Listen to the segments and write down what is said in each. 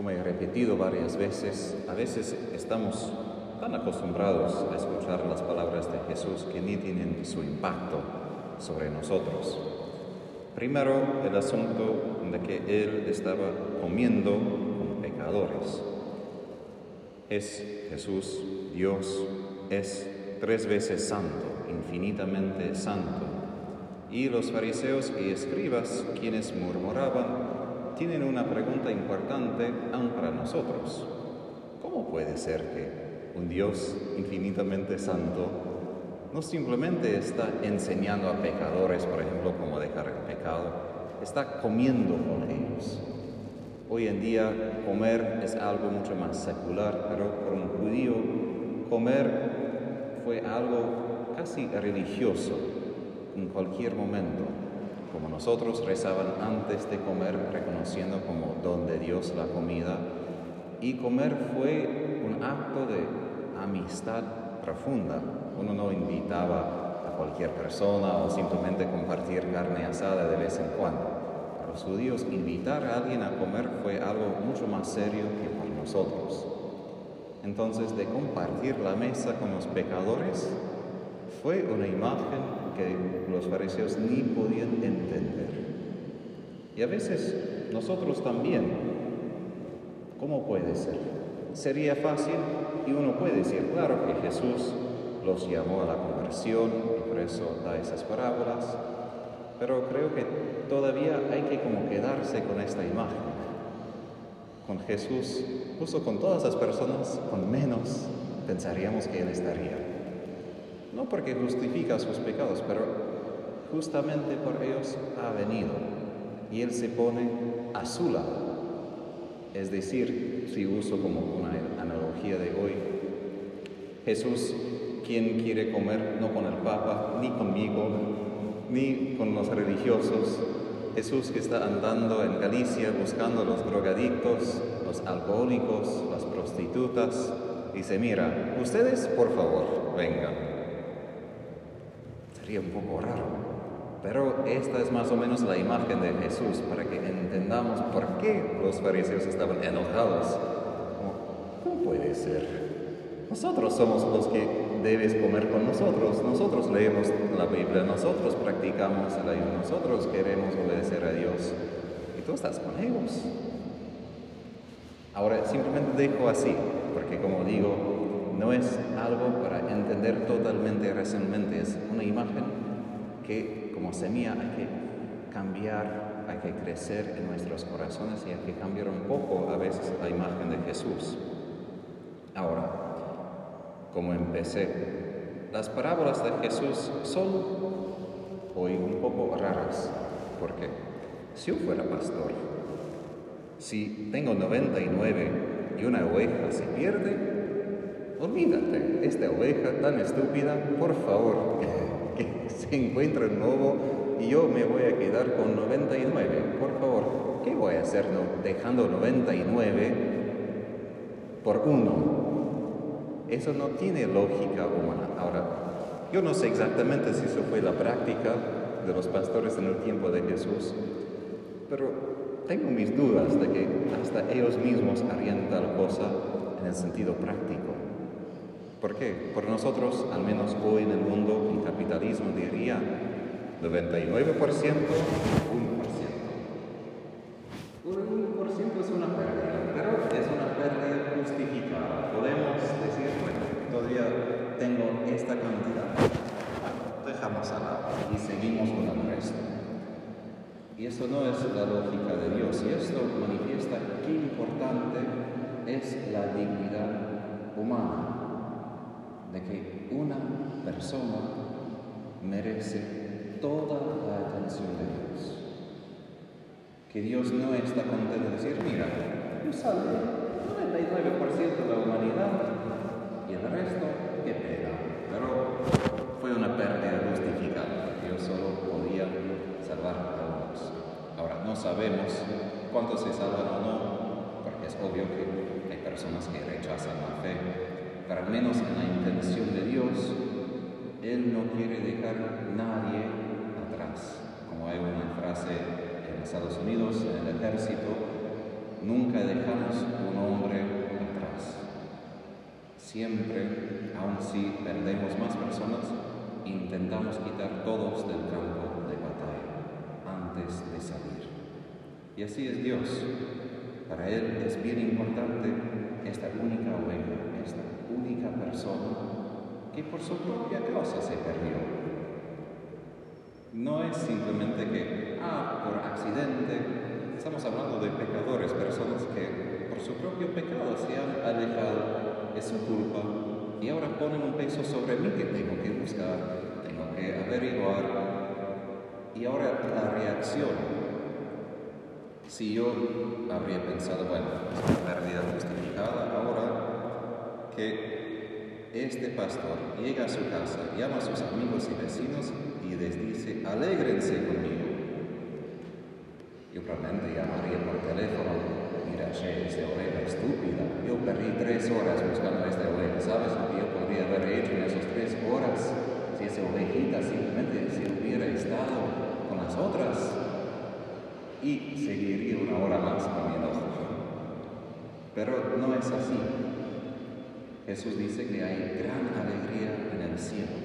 Como he repetido varias veces, a veces estamos tan acostumbrados a escuchar las palabras de Jesús que ni tienen su impacto sobre nosotros. Primero, el asunto de que Él estaba comiendo con pecadores. Es Jesús, Dios, es tres veces santo, infinitamente santo. Y los fariseos y escribas, quienes murmuraban, tienen una pregunta importante aún para nosotros. ¿Cómo puede ser que un Dios infinitamente santo no simplemente está enseñando a pecadores, por ejemplo, cómo dejar el pecado, está comiendo con ellos? Hoy en día comer es algo mucho más secular, pero para un judío comer fue algo casi religioso en cualquier momento, como nosotros rezaban antes de comer, reconociendo como don de Dios la comida, y comer fue un acto de amistad profunda. Uno no invitaba a cualquier persona o simplemente compartir carne asada de vez en cuando los judíos invitar a alguien a comer fue algo mucho más serio que para nosotros. Entonces, de compartir la mesa con los pecadores fue una imagen que los fariseos ni podían entender. Y a veces nosotros también, ¿cómo puede ser? Sería fácil y uno puede decir, claro que Jesús los llamó a la conversión y por eso da esas parábolas, pero creo que todavía hay que como quedarse con esta imagen. Con Jesús, justo con todas las personas, con menos pensaríamos que Él estaría. No porque justifica sus pecados, pero justamente por ellos ha venido y Él se pone a su lado. Es decir, si uso como una analogía de hoy, Jesús, quien quiere comer no con el Papa ni conmigo, ni con los religiosos. Jesús que está andando en Galicia buscando a los drogadictos, los alcohólicos, las prostitutas, dice, mira, ustedes por favor, vengan. Sería un poco raro, pero esta es más o menos la imagen de Jesús para que entendamos por qué los fariseos estaban enojados. ¿Cómo puede ser? Nosotros somos los que debes comer con nosotros. Nosotros leemos la Biblia, nosotros practicamos el ayuno, nosotros queremos obedecer a Dios. Y tú estás con ellos. Ahora, simplemente dejo así, porque como digo, no es algo para entender totalmente recientemente, es una imagen que como semilla hay que cambiar, hay que crecer en nuestros corazones y hay que cambiar un poco a veces la imagen de Jesús. Ahora, como empecé. Las parábolas de Jesús son hoy un poco raras, porque si yo fuera pastor, si tengo 99 y una oveja se pierde, olvídate, esta oveja tan estúpida, por favor, que se encuentre un nuevo y yo me voy a quedar con 99, por favor, ¿qué voy a hacer no, dejando 99 por uno? Eso no tiene lógica humana. Ahora, yo no sé exactamente si eso fue la práctica de los pastores en el tiempo de Jesús, pero tengo mis dudas de que hasta ellos mismos harían tal cosa en el sentido práctico. ¿Por qué? Por nosotros, al menos hoy en el mundo, el capitalismo diría 99%, 1%. Un 1% es una pérdida, pero es una pérdida justificada. Podemos todavía tengo esta cantidad. Dejamos a lado y seguimos con el resto. Y eso no es la lógica de Dios. Y esto manifiesta qué importante es la dignidad humana. De que una persona merece toda la atención de Dios. Que Dios no está contento de decir, mira, tú sabes, 99% de la humanidad y el resto, qué pena. Pero fue una pérdida justificada. Dios solo podía salvar a unos. Ahora, no sabemos cuántos se salvan o no, porque es obvio que hay personas que rechazan la fe, pero al menos en la intención de Dios, Él no quiere dejar nadie atrás. Como hay una frase en Estados Unidos, en el ejército, nunca dejamos un hombre atrás. Siempre, aun si perdemos más personas, intentamos quitar todos del campo de batalla antes de salir. Y así es Dios. Para Él es bien importante esta única oveja, esta única persona que por su propia causa se perdió. No es simplemente que, ah, por accidente, estamos hablando de pecadores, personas que por su propio pecado se han alejado de su culpa y ahora ponen un peso sobre mí que tengo que buscar, tengo que averiguar. Y ahora la reacción. Si yo habría pensado, bueno, es una pérdida justificada, ahora que este pastor llega a su casa, llama a sus amigos y vecinos y les dice, alégrense conmigo. Yo probablemente llamaría por teléfono, mira, che, esa oveja estúpida, yo perdí tres horas buscando esta oveja, ¿sabes lo que yo podría haber hecho en esas tres horas si esa ovejita simplemente se hubiera estado con las otras? Y seguiría una hora más con mi enojo. Pero no es así. Jesús dice que hay gran alegría en el cielo.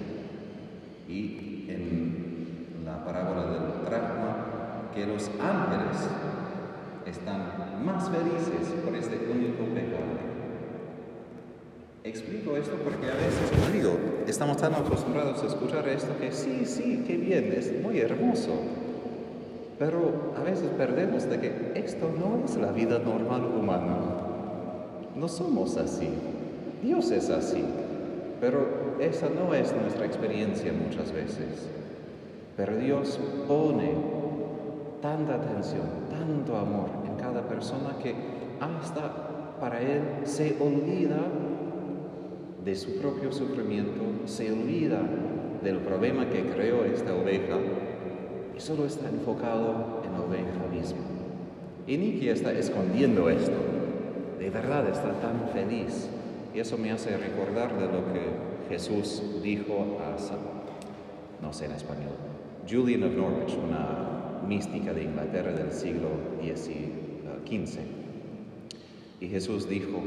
Y en la parábola del dracma que los ángeles están más felices por este único pecado. Explico esto porque a veces, digo, estamos tan acostumbrados a escuchar esto que sí, sí, qué bien, es muy hermoso. Pero a veces perdemos de que esto no es la vida normal humana. No somos así. Dios es así. Pero esa no es nuestra experiencia muchas veces. Pero Dios pone tanta atención, tanto amor en cada persona que hasta para Él se olvida de su propio sufrimiento, se olvida del problema que creó esta oveja y solo está enfocado en la oveja misma. Y Niki está escondiendo esto. De verdad está tan feliz y eso me hace recordar de lo que Jesús dijo a, no sé en español, Julian of Norwich, una mística de Inglaterra del siglo XV. Y Jesús dijo,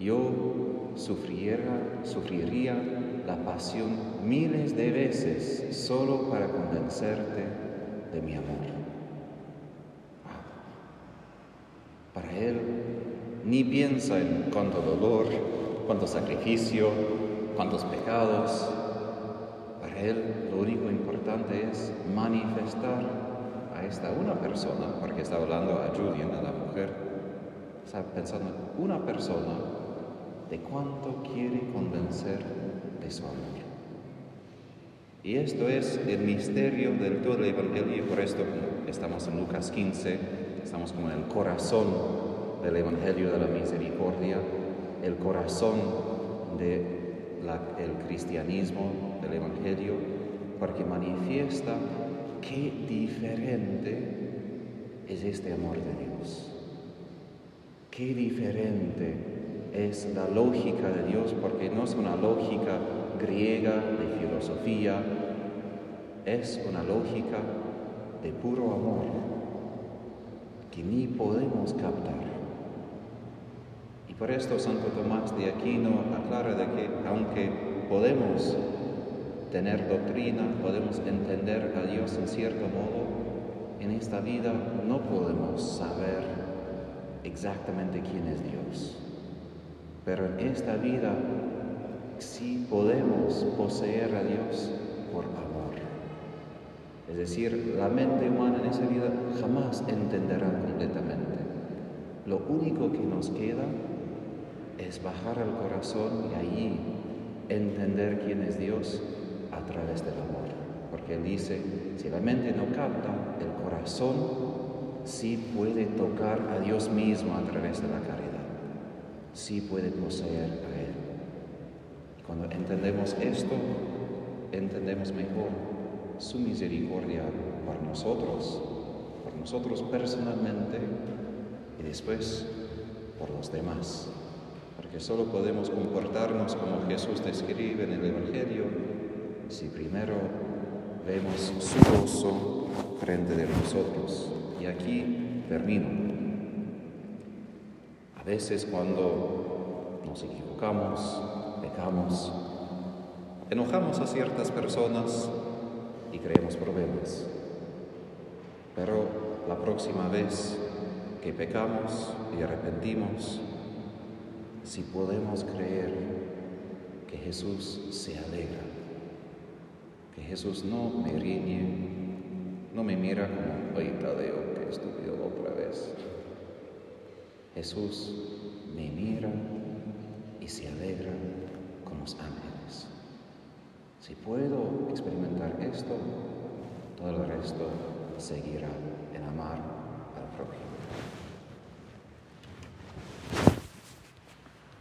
yo sufriera, sufriría la pasión miles de veces solo para convencerte de mi amor. Para Él ni piensa en cuánto dolor, cuánto sacrificio, cuántos pecados. Para Él lo único importante es manifestar a esta una persona, porque está hablando a Julian, a la mujer, está pensando una persona de cuánto quiere convencer de su amor. Y esto es el misterio del todo el Evangelio, y por esto estamos en Lucas 15, estamos como en el corazón del Evangelio de la Misericordia, el corazón del el cristianismo del Evangelio, porque manifiesta qué diferente es este amor de Dios. Qué diferente es la lógica de Dios, porque no es una lógica griega de filosofía, es una lógica de puro amor que ni podemos captar. Por esto Santo Tomás de Aquino aclara de que aunque podemos tener doctrina, podemos entender a Dios en cierto modo, en esta vida no podemos saber exactamente quién es Dios. Pero en esta vida sí podemos poseer a Dios por amor. Es decir, la mente humana en esa vida jamás entenderá completamente. Lo único que nos queda es bajar al corazón y allí entender quién es Dios a través del amor. Porque Él dice, si la mente no capta, el corazón sí puede tocar a Dios mismo a través de la caridad. Sí puede poseer a Él. Cuando entendemos esto, entendemos mejor su misericordia para nosotros, por nosotros personalmente y después por los demás porque solo podemos comportarnos como Jesús describe en el Evangelio si primero vemos su gozo frente de nosotros. Y aquí termino. A veces cuando nos equivocamos, pecamos, enojamos a ciertas personas y creemos problemas. Pero la próxima vez que pecamos y arrepentimos, si podemos creer que Jesús se alegra, que Jesús no me riñe, no me mira como, oye Tadeo, qué estúpido otra vez. Jesús me mira y se alegra con los ángeles. Si puedo experimentar esto, todo el resto seguirá en amar al prójimo.